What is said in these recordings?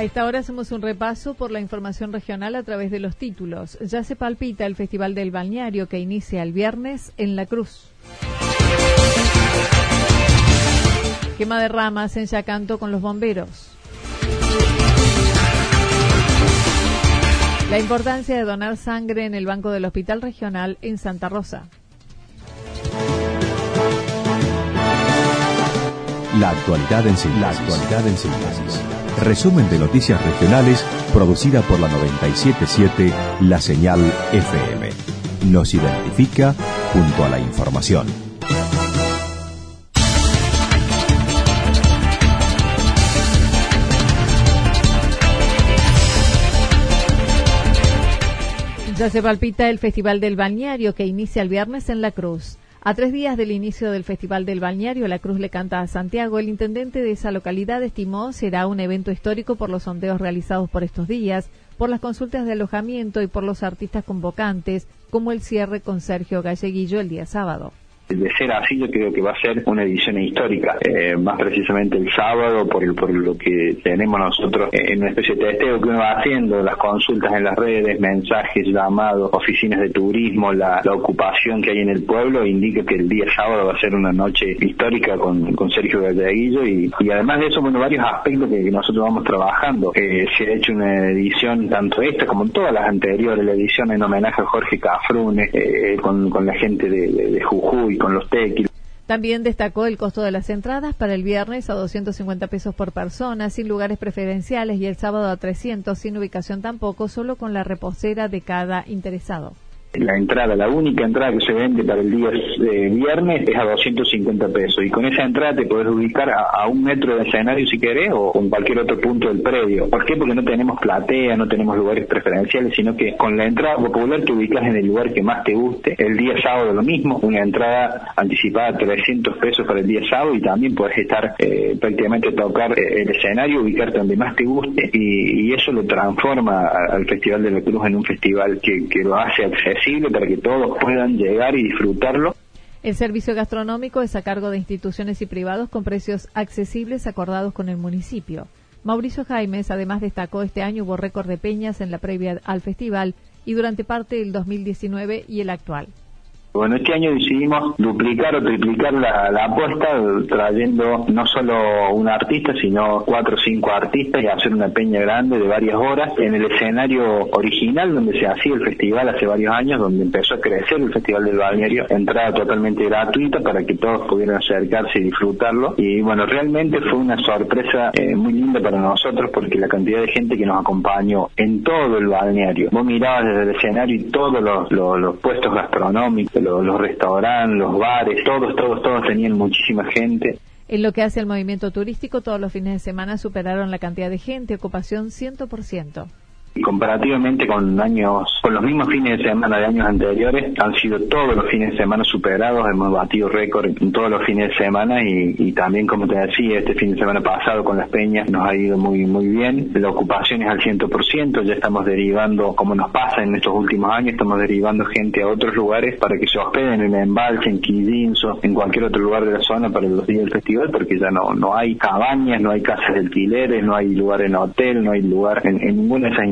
A esta hora hacemos un repaso por la información regional a través de los títulos. Ya se palpita el Festival del Balneario que inicia el viernes en La Cruz. Quema de ramas en Yacanto con los bomberos. La importancia de donar sangre en el banco del Hospital Regional en Santa Rosa. La actualidad en síntesis. La actualidad en síntesis. Resumen de noticias regionales producida por la 977 La Señal FM. Nos identifica junto a la información. Ya se palpita el Festival del Balneario que inicia el viernes en La Cruz. A tres días del inicio del Festival del Balneario, La Cruz le canta a Santiago. El intendente de esa localidad estimó será un evento histórico por los sondeos realizados por estos días, por las consultas de alojamiento y por los artistas convocantes, como el cierre con Sergio Galleguillo el día sábado de ser así yo creo que va a ser una edición histórica, eh, más precisamente el sábado por, el, por lo que tenemos nosotros en una especie de testeo que uno va haciendo, las consultas en las redes, mensajes, llamados, oficinas de turismo, la, ocupación que hay en el pueblo, indica que el día sábado va a ser una noche histórica con, con Sergio Galleguillo y, y además de eso, bueno, varios aspectos que, nosotros vamos trabajando. Eh, se ha hecho una edición, tanto esta como todas las anteriores, la edición en homenaje a Jorge Cafrune, eh, con, con la gente de Jujuy, También destacó el costo de las entradas para el viernes a 250 pesos por persona, sin lugares preferenciales, y el sábado a 300, sin ubicación tampoco, solo con la reposera de cada interesado la entrada, la única entrada que se vende para el día de viernes es a 250 pesos y con esa entrada te puedes ubicar a, un metro de escenario si querés o en cualquier otro punto del predio. ¿Por qué? Porque no tenemos platea, no tenemos lugares preferenciales, sino que con la entrada popular te ubicas en el lugar que más te guste. El día sábado lo mismo, una entrada anticipada 300 pesos para el día sábado y también puedes estar eh, prácticamente tocar eh, el escenario, ubicarte donde más te guste y, eso lo transforma al Festival de la Cruz en un festival que, que lo hace accesible para que todos puedan llegar y disfrutarlo. El servicio gastronómico es a cargo de instituciones y privados con precios accesibles acordados con el municipio. Mauricio Jaimes además destacó este año hubo récord de peñas en la previa al festival y durante parte del 2019 y el actual. Bueno, este año decidimos duplicar o triplicar la, apuesta trayendo no solo un artista, sino cuatro o cinco artistas y hacer una peña grande de varias horas en el escenario original donde se hacía el festival hace varios años, donde empezó a crecer el Festival del Balneario, entrada totalmente gratuita para que todos pudieran acercarse y disfrutarlo. Y bueno, realmente fue una sorpresa eh, muy linda para nosotros porque la cantidad de gente que nos acompañó en todo el balneario. Vos mirabas desde el escenario y todos los puestos gastronómicos los, restaurantes, los bares, todos, todos, todos tenían muchísima gente. En lo que hace al movimiento turístico, todos los fines de semana superaron la cantidad de gente, ocupación 100% comparativamente con años, con los mismos fines de semana de años anteriores, han sido todos los fines de semana superados, hemos batido récord en todos los fines de semana y, también, como te decía, este fin de semana pasado con las peñas nos ha ido muy muy bien, la ocupación es al 100%, ya estamos derivando, como nos pasa en estos últimos años, estamos derivando gente a otros lugares para que se hospeden en embalse, en Quillinzo, en cualquier otro lugar de la zona para los días del festival, porque ya no, no hay cabañas, no hay casas de alquileres, no hay lugar en hotel, no hay lugar en, en ninguna de esas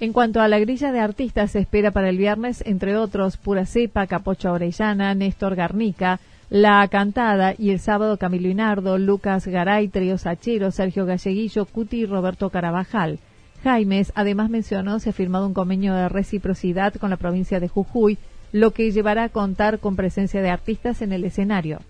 En cuanto a la grilla de artistas, se espera para el viernes, entre otros, Pura Cepa, Capocha Orellana, Néstor Garnica, La Cantada y el sábado Camilo Inardo, Lucas Garay, Trio Sachero, Sergio Galleguillo, Cuti y Roberto Carabajal. Jaimes además mencionó se ha firmado un convenio de reciprocidad con la provincia de Jujuy, lo que llevará a contar con presencia de artistas en el escenario.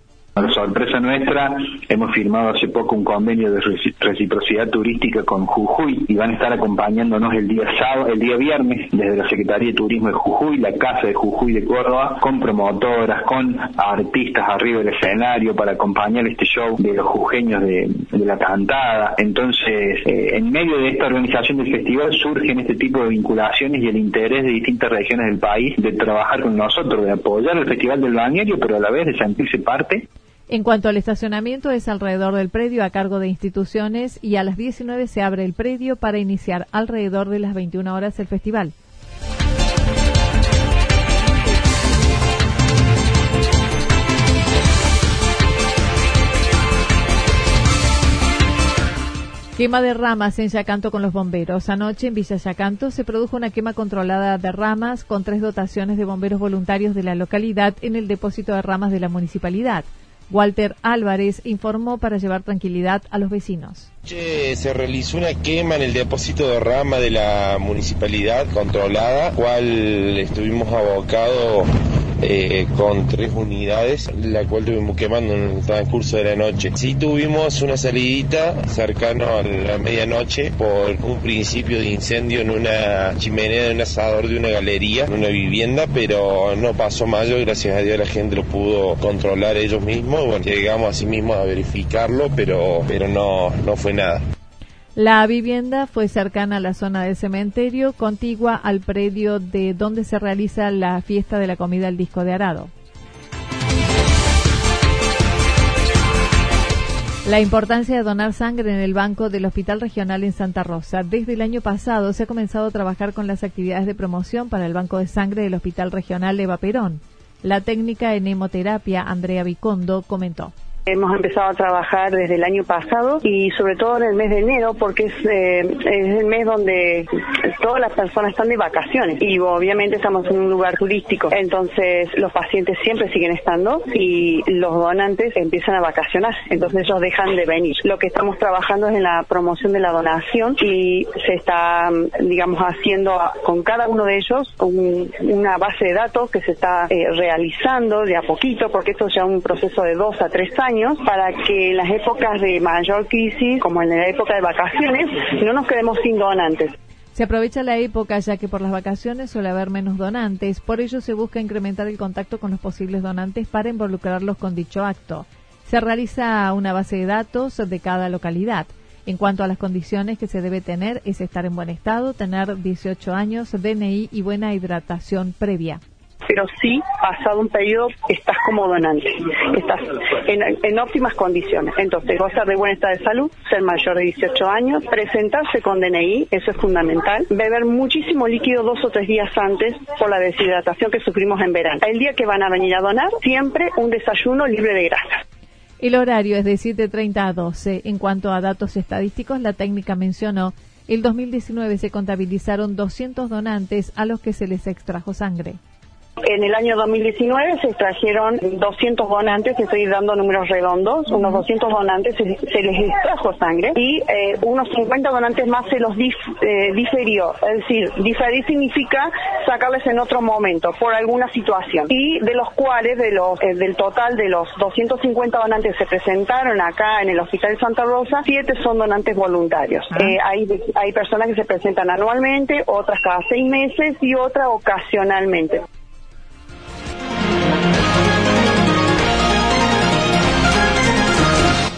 Sorpresa nuestra, hemos firmado hace poco un convenio de reciprocidad turística con Jujuy y van a estar acompañándonos el día sábado, el día viernes desde la Secretaría de Turismo de Jujuy, la Casa de Jujuy de Córdoba, con promotoras, con artistas arriba del escenario para acompañar este show de los jujeños de, la cantada. Entonces, eh, en medio de esta organización del festival surgen este tipo de vinculaciones y el interés de distintas regiones del país de trabajar con nosotros, de apoyar el Festival del Bañario, pero a la vez de sentirse parte en cuanto al estacionamiento, es alrededor del predio a cargo de instituciones y a las 19 se abre el predio para iniciar alrededor de las 21 horas el festival. Quema de ramas en Yacanto con los bomberos. Anoche en Villa Yacanto se produjo una quema controlada de ramas con tres dotaciones de bomberos voluntarios de la localidad en el depósito de ramas de la municipalidad. Walter Álvarez informó para llevar tranquilidad a los vecinos. Se realizó una quema en el depósito de rama de la municipalidad controlada, cual estuvimos abocados eh, con tres unidades, la cual tuvimos quemando en el transcurso de la noche. Sí tuvimos una salidita cercano a la medianoche por un principio de incendio en una chimenea de un asador de una galería, en una vivienda, pero no pasó mayo, gracias a Dios la gente lo pudo controlar ellos mismos. Bueno, llegamos así mismo a verificarlo, pero, pero no, no fue nada. La vivienda fue cercana a la zona del cementerio, contigua al predio de donde se realiza la fiesta de la comida al disco de arado. La importancia de donar sangre en el banco del Hospital Regional en Santa Rosa. Desde el año pasado se ha comenzado a trabajar con las actividades de promoción para el Banco de Sangre del Hospital Regional Eva Perón. La técnica en hemoterapia, Andrea Vicondo, comentó. Hemos empezado a trabajar desde el año pasado y sobre todo en el mes de enero porque es, eh, es el mes donde todas las personas están de vacaciones y obviamente estamos en un lugar turístico. Entonces los pacientes siempre siguen estando y los donantes empiezan a vacacionar. Entonces ellos dejan de venir. Lo que estamos trabajando es en la promoción de la donación y se está, digamos, haciendo con cada uno de ellos una base de datos que se está eh, realizando de a poquito porque esto es ya un proceso de dos a tres años para que en las épocas de mayor crisis, como en la época de vacaciones, no nos quedemos sin donantes. Se aprovecha la época ya que por las vacaciones suele haber menos donantes, por ello se busca incrementar el contacto con los posibles donantes para involucrarlos con dicho acto. Se realiza una base de datos de cada localidad. En cuanto a las condiciones que se debe tener es estar en buen estado, tener 18 años, DNI y buena hidratación previa pero sí, pasado un periodo, estás como donante, estás en, óptimas condiciones. Entonces, gozar de buen estado de salud, ser mayor de 18 años, presentarse con DNI, eso es fundamental, beber muchísimo líquido dos o tres días antes por la deshidratación que sufrimos en verano. El día que van a venir a donar, siempre un desayuno libre de grasa. El horario es de 7.30 a 12. En cuanto a datos estadísticos, la técnica mencionó el 2019 se contabilizaron 200 donantes a los que se les extrajo sangre. En el año 2019 se extrajeron 200 donantes, estoy dando números redondos, unos 200 donantes se, les extrajo sangre y eh, unos 50 donantes más se los eh, diferió. Es decir, diferir significa sacarles en otro momento por alguna situación. Y de los cuales, de los, eh, del total de los 250 donantes que se presentaron acá en el Hospital Santa Rosa, siete son donantes voluntarios. hay, hay personas que se presentan anualmente, otras cada seis meses y otras ocasionalmente.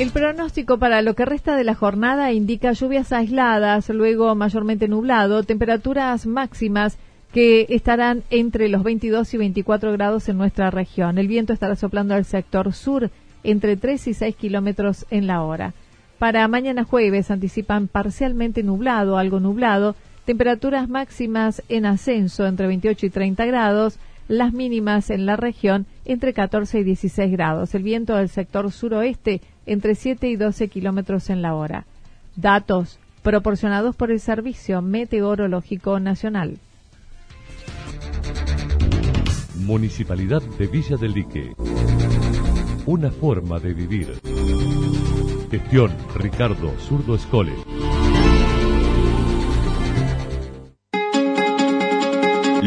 El pronóstico para lo que resta de la jornada indica lluvias aisladas, luego mayormente nublado, temperaturas máximas que estarán entre los 22 y 24 grados en nuestra región. El viento estará soplando al sector sur entre 3 y 6 kilómetros en la hora. Para mañana jueves anticipan parcialmente nublado, algo nublado, temperaturas máximas en ascenso entre 28 y 30 grados, las mínimas en la región entre 14 y 16 grados. El viento del sector suroeste entre 7 y 12 kilómetros en la hora. Datos proporcionados por el Servicio Meteorológico Nacional. Municipalidad de Villa del Lique. Una forma de vivir. Gestión Ricardo Zurdo Escole.